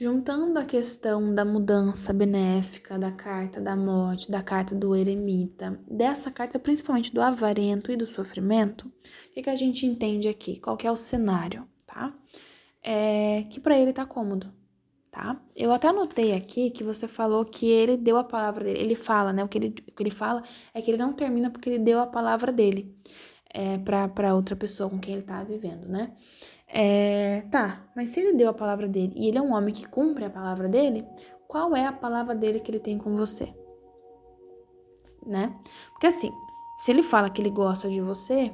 Juntando a questão da mudança benéfica, da carta da morte, da carta do eremita, dessa carta principalmente do avarento e do sofrimento, o que, que a gente entende aqui? Qual é o cenário, tá? É que para ele tá cômodo, tá? Eu até anotei aqui que você falou que ele deu a palavra dele. Ele fala, né? O que ele, o que ele fala é que ele não termina porque ele deu a palavra dele é, para outra pessoa com quem ele tá vivendo, né? É, tá, mas se ele deu a palavra dele e ele é um homem que cumpre a palavra dele, qual é a palavra dele que ele tem com você? Né? Porque assim, se ele fala que ele gosta de você,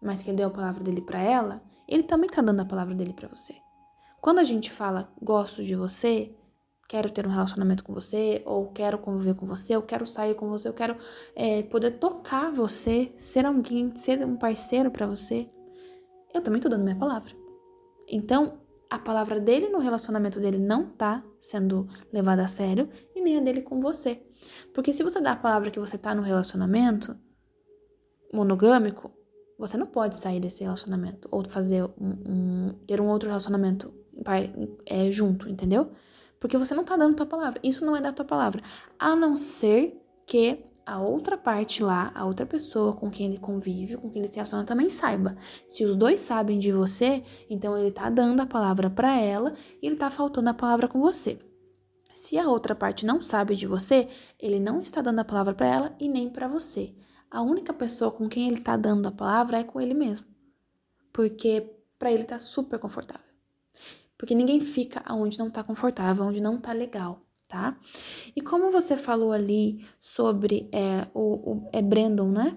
mas que ele deu a palavra dele para ela, ele também tá dando a palavra dele para você. Quando a gente fala gosto de você, quero ter um relacionamento com você, ou quero conviver com você, ou quero sair com você, eu quero é, poder tocar você, ser alguém, ser um parceiro para você, eu também tô dando minha palavra. Então, a palavra dele no relacionamento dele não tá sendo levada a sério e nem a dele com você. Porque se você dá a palavra que você tá no relacionamento monogâmico, você não pode sair desse relacionamento ou fazer um, um ter um outro relacionamento é, junto, entendeu? Porque você não tá dando tua palavra. Isso não é dar tua palavra. A não ser que a outra parte lá, a outra pessoa com quem ele convive, com quem ele se relaciona também saiba. Se os dois sabem de você, então ele tá dando a palavra para ela e ele tá faltando a palavra com você. Se a outra parte não sabe de você, ele não está dando a palavra para ela e nem para você. A única pessoa com quem ele tá dando a palavra é com ele mesmo. Porque para ele tá super confortável. Porque ninguém fica aonde não tá confortável, onde não tá legal tá? E como você falou ali sobre é, o, o é Brandon, né?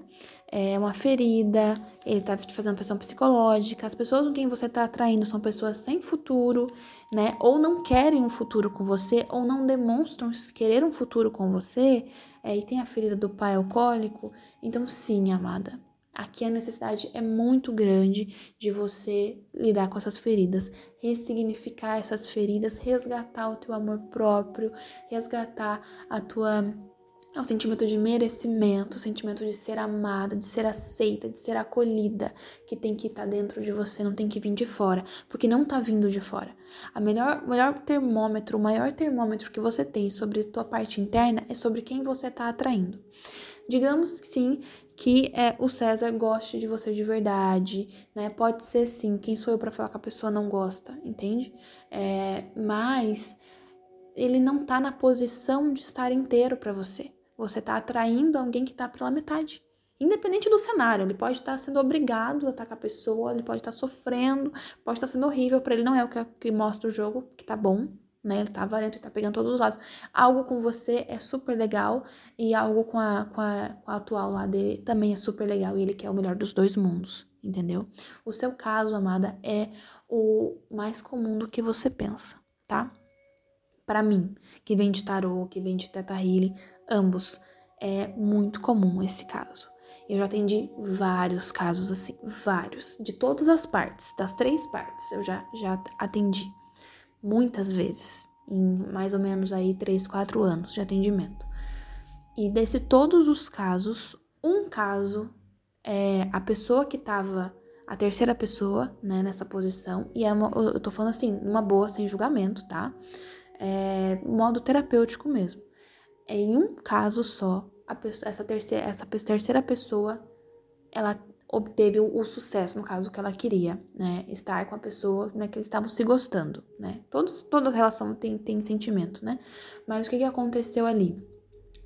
É uma ferida, ele tá te fazendo pressão psicológica, as pessoas com quem você tá atraindo são pessoas sem futuro, né? Ou não querem um futuro com você, ou não demonstram querer um futuro com você, é, e tem a ferida do pai alcoólico. Então, sim, amada, Aqui a necessidade é muito grande de você lidar com essas feridas, ressignificar essas feridas, resgatar o teu amor próprio, resgatar a tua o sentimento de merecimento, o sentimento de ser amada, de ser aceita, de ser acolhida, que tem que estar tá dentro de você, não tem que vir de fora, porque não tá vindo de fora. A melhor, melhor termômetro, o maior termômetro que você tem sobre tua parte interna é sobre quem você tá atraindo. Digamos sim, que é, o César goste de você de verdade, né? Pode ser sim, quem sou eu para falar que a pessoa não gosta, entende? É, mas ele não tá na posição de estar inteiro para você. Você tá atraindo alguém que tá pela metade. Independente do cenário, ele pode estar sendo obrigado a com a pessoa, ele pode estar sofrendo, pode estar sendo horrível para ele, não é o que, que mostra o jogo, que tá bom, né? Ele tá avarento, ele tá pegando todos os lados. Algo com você é super legal e algo com a, com a, com a atual lá dele também é super legal e ele quer o melhor dos dois mundos, entendeu? O seu caso, amada, é o mais comum do que você pensa, tá? Para mim, que vem de tarô, que vem de teta healing, ambos, é muito comum esse caso. Eu já atendi vários casos assim, vários, de todas as partes, das três partes, eu já, já atendi muitas vezes, em mais ou menos aí 3, 4 anos de atendimento. E desse todos os casos, um caso é a pessoa que estava a terceira pessoa, né, nessa posição, e é uma, eu tô falando assim, numa boa, sem julgamento, tá? É, modo terapêutico mesmo. É em um caso só, pessoa, essa, terceira, essa terceira pessoa, ela obteve o, sucesso, no caso, que ela queria, né? Estar com a pessoa né, que eles estavam se gostando, né? Todos, toda relação tem, tem sentimento, né? Mas o que, que aconteceu ali?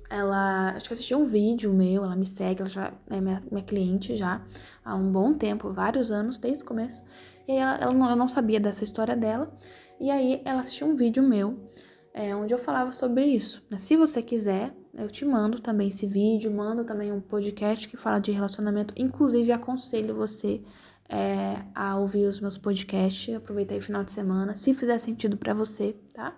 Ela, acho que assistiu um vídeo meu, ela me segue, ela já é minha, minha cliente já há um bom tempo, vários anos, desde o começo. E aí ela, ela não, eu não sabia dessa história dela. E aí ela assistiu um vídeo meu, é, onde eu falava sobre isso. Né? Se você quiser, eu te mando também esse vídeo, mando também um podcast que fala de relacionamento. Inclusive, aconselho você é, a ouvir os meus podcasts, aproveitar aí o final de semana, se fizer sentido para você, tá?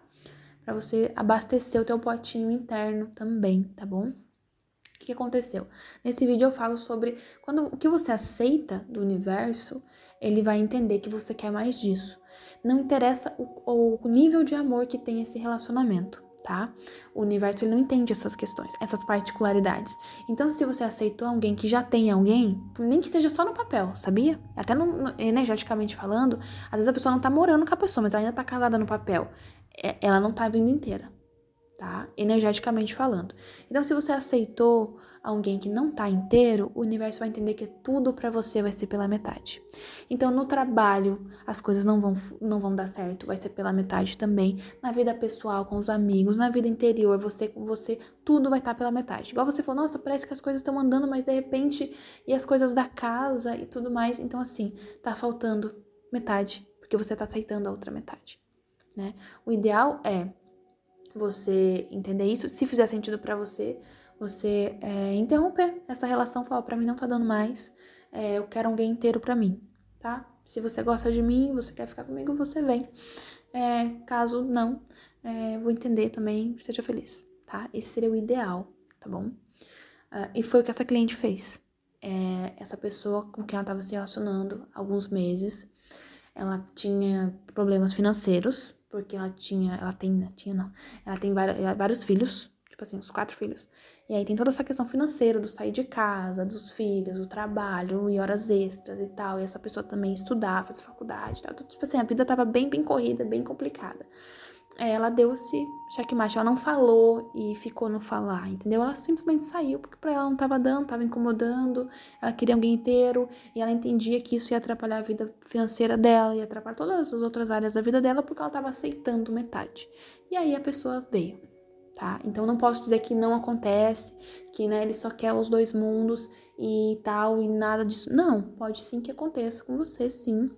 Para você abastecer o teu potinho interno também, tá bom? O que aconteceu? Nesse vídeo eu falo sobre quando o que você aceita do universo, ele vai entender que você quer mais disso. Não interessa o, o nível de amor que tem esse relacionamento tá? O universo ele não entende essas questões, essas particularidades. Então, se você aceitou alguém que já tem alguém, nem que seja só no papel, sabia? Até no, no, energeticamente falando, às vezes a pessoa não tá morando com a pessoa, mas ainda tá casada no papel. é, ela não tá vindo inteira tá? Energeticamente falando. Então, se você aceitou alguém que não tá inteiro, o universo vai entender que tudo para você vai ser pela metade. Então, no trabalho, as coisas não vão, não vão dar certo, vai ser pela metade também. Na vida pessoal, com os amigos, na vida interior, você com você, tudo vai estar tá pela metade. Igual você falou, nossa, parece que as coisas estão andando, mas de repente, e as coisas da casa e tudo mais. Então, assim, tá faltando metade, porque você tá aceitando a outra metade. Né? O ideal é você entender isso, se fizer sentido para você, você é, interromper essa relação, falar para mim não tá dando mais, é, eu quero alguém inteiro para mim, tá? Se você gosta de mim, você quer ficar comigo, você vem. É, caso não, é, vou entender também, esteja feliz, tá? Esse seria o ideal, tá bom? Uh, e foi o que essa cliente fez. É, essa pessoa com quem ela estava se relacionando há alguns meses, ela tinha problemas financeiros, porque ela tinha, ela tem, né? Tinha não. Ela tem vários, vários filhos, tipo assim, uns quatro filhos. E aí tem toda essa questão financeira do sair de casa, dos filhos, do trabalho e horas extras e tal. E essa pessoa também estudava, fazia faculdade e tal. Então, tipo assim, a vida tava bem, bem corrida, bem complicada ela deu esse checkmate. Ela não falou e ficou no falar, entendeu? Ela simplesmente saiu, porque pra ela não tava dando, tava incomodando, ela queria alguém inteiro, e ela entendia que isso ia atrapalhar a vida financeira dela, ia atrapalhar todas as outras áreas da vida dela, porque ela tava aceitando metade. E aí a pessoa veio, tá? Então não posso dizer que não acontece, que né, ele só quer os dois mundos e tal, e nada disso. Não, pode sim que aconteça com você, sim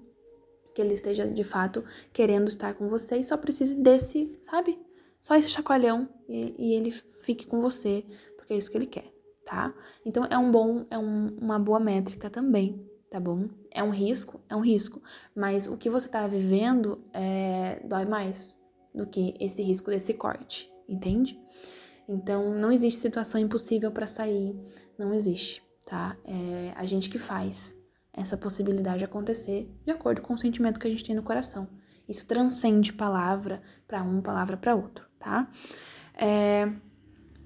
que ele esteja de fato querendo estar com você e só precise desse, sabe? Só esse chacoalhão e, e ele fique com você, porque é isso que ele quer, tá? Então é um bom, é um, uma boa métrica também, tá bom? É um risco, é um risco, mas o que você tá vivendo é, dói mais do que esse risco desse corte, entende? Então não existe situação impossível para sair, não existe, tá? É a gente que faz, essa possibilidade acontecer de acordo com o sentimento que a gente tem no coração. Isso transcende palavra para um, palavra para outro, tá? É,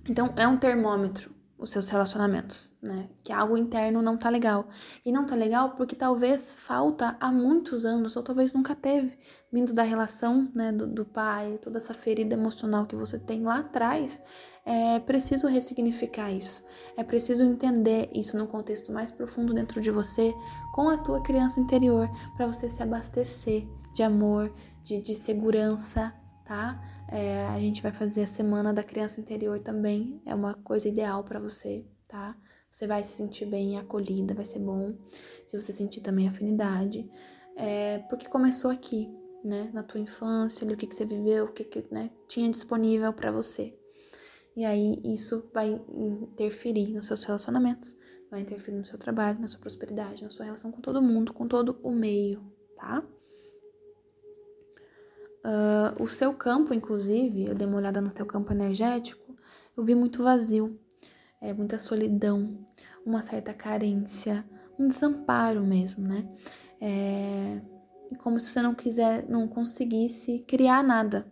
então, é um termômetro os seus relacionamentos, né? Que algo interno não tá legal. E não tá legal porque talvez falta há muitos anos, ou talvez nunca teve, vindo da relação, né, do, do pai, toda essa ferida emocional que você tem lá atrás. É preciso ressignificar isso. É preciso entender isso no contexto mais profundo dentro de você, com a tua criança interior, para você se abastecer de amor, de, de segurança, tá? É, a gente vai fazer a semana da criança interior também. É uma coisa ideal para você, tá? Você vai se sentir bem acolhida, vai ser bom. Se você sentir também afinidade. É, porque começou aqui, né? Na tua infância, ali, o que, que você viveu, o que, que né, tinha disponível para você. E aí isso vai interferir nos seus relacionamentos, vai interferir no seu trabalho, na sua prosperidade, na sua relação com todo mundo, com todo o meio, tá? Uh, o seu campo, inclusive, eu dei uma olhada no teu campo energético, eu vi muito vazio, é, muita solidão, uma certa carência, um desamparo mesmo, né? É, como se você não quiser, não conseguisse criar nada,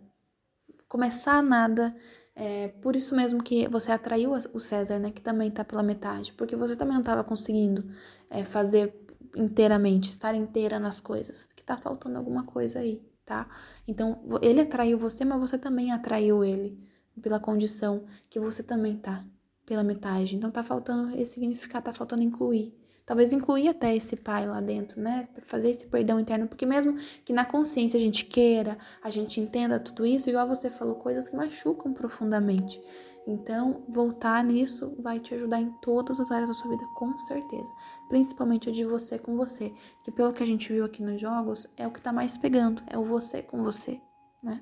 começar nada. É, por isso mesmo que você atraiu o César, né? Que também tá pela metade, porque você também não estava conseguindo é, fazer inteiramente, estar inteira nas coisas, que tá faltando alguma coisa aí tá? Então, ele atraiu você, mas você também atraiu ele pela condição que você também tá, pela metade. Então, tá faltando esse significado, tá faltando incluir. Talvez incluir até esse pai lá dentro, né? Fazer esse perdão interno, porque mesmo que na consciência a gente queira, a gente entenda tudo isso, igual você falou, coisas que machucam profundamente. Então, voltar nisso vai te ajudar em todas as áreas da sua vida, com certeza. Principalmente a de você com você, que pelo que a gente viu aqui nos jogos, é o que tá mais pegando, é o você com você, né?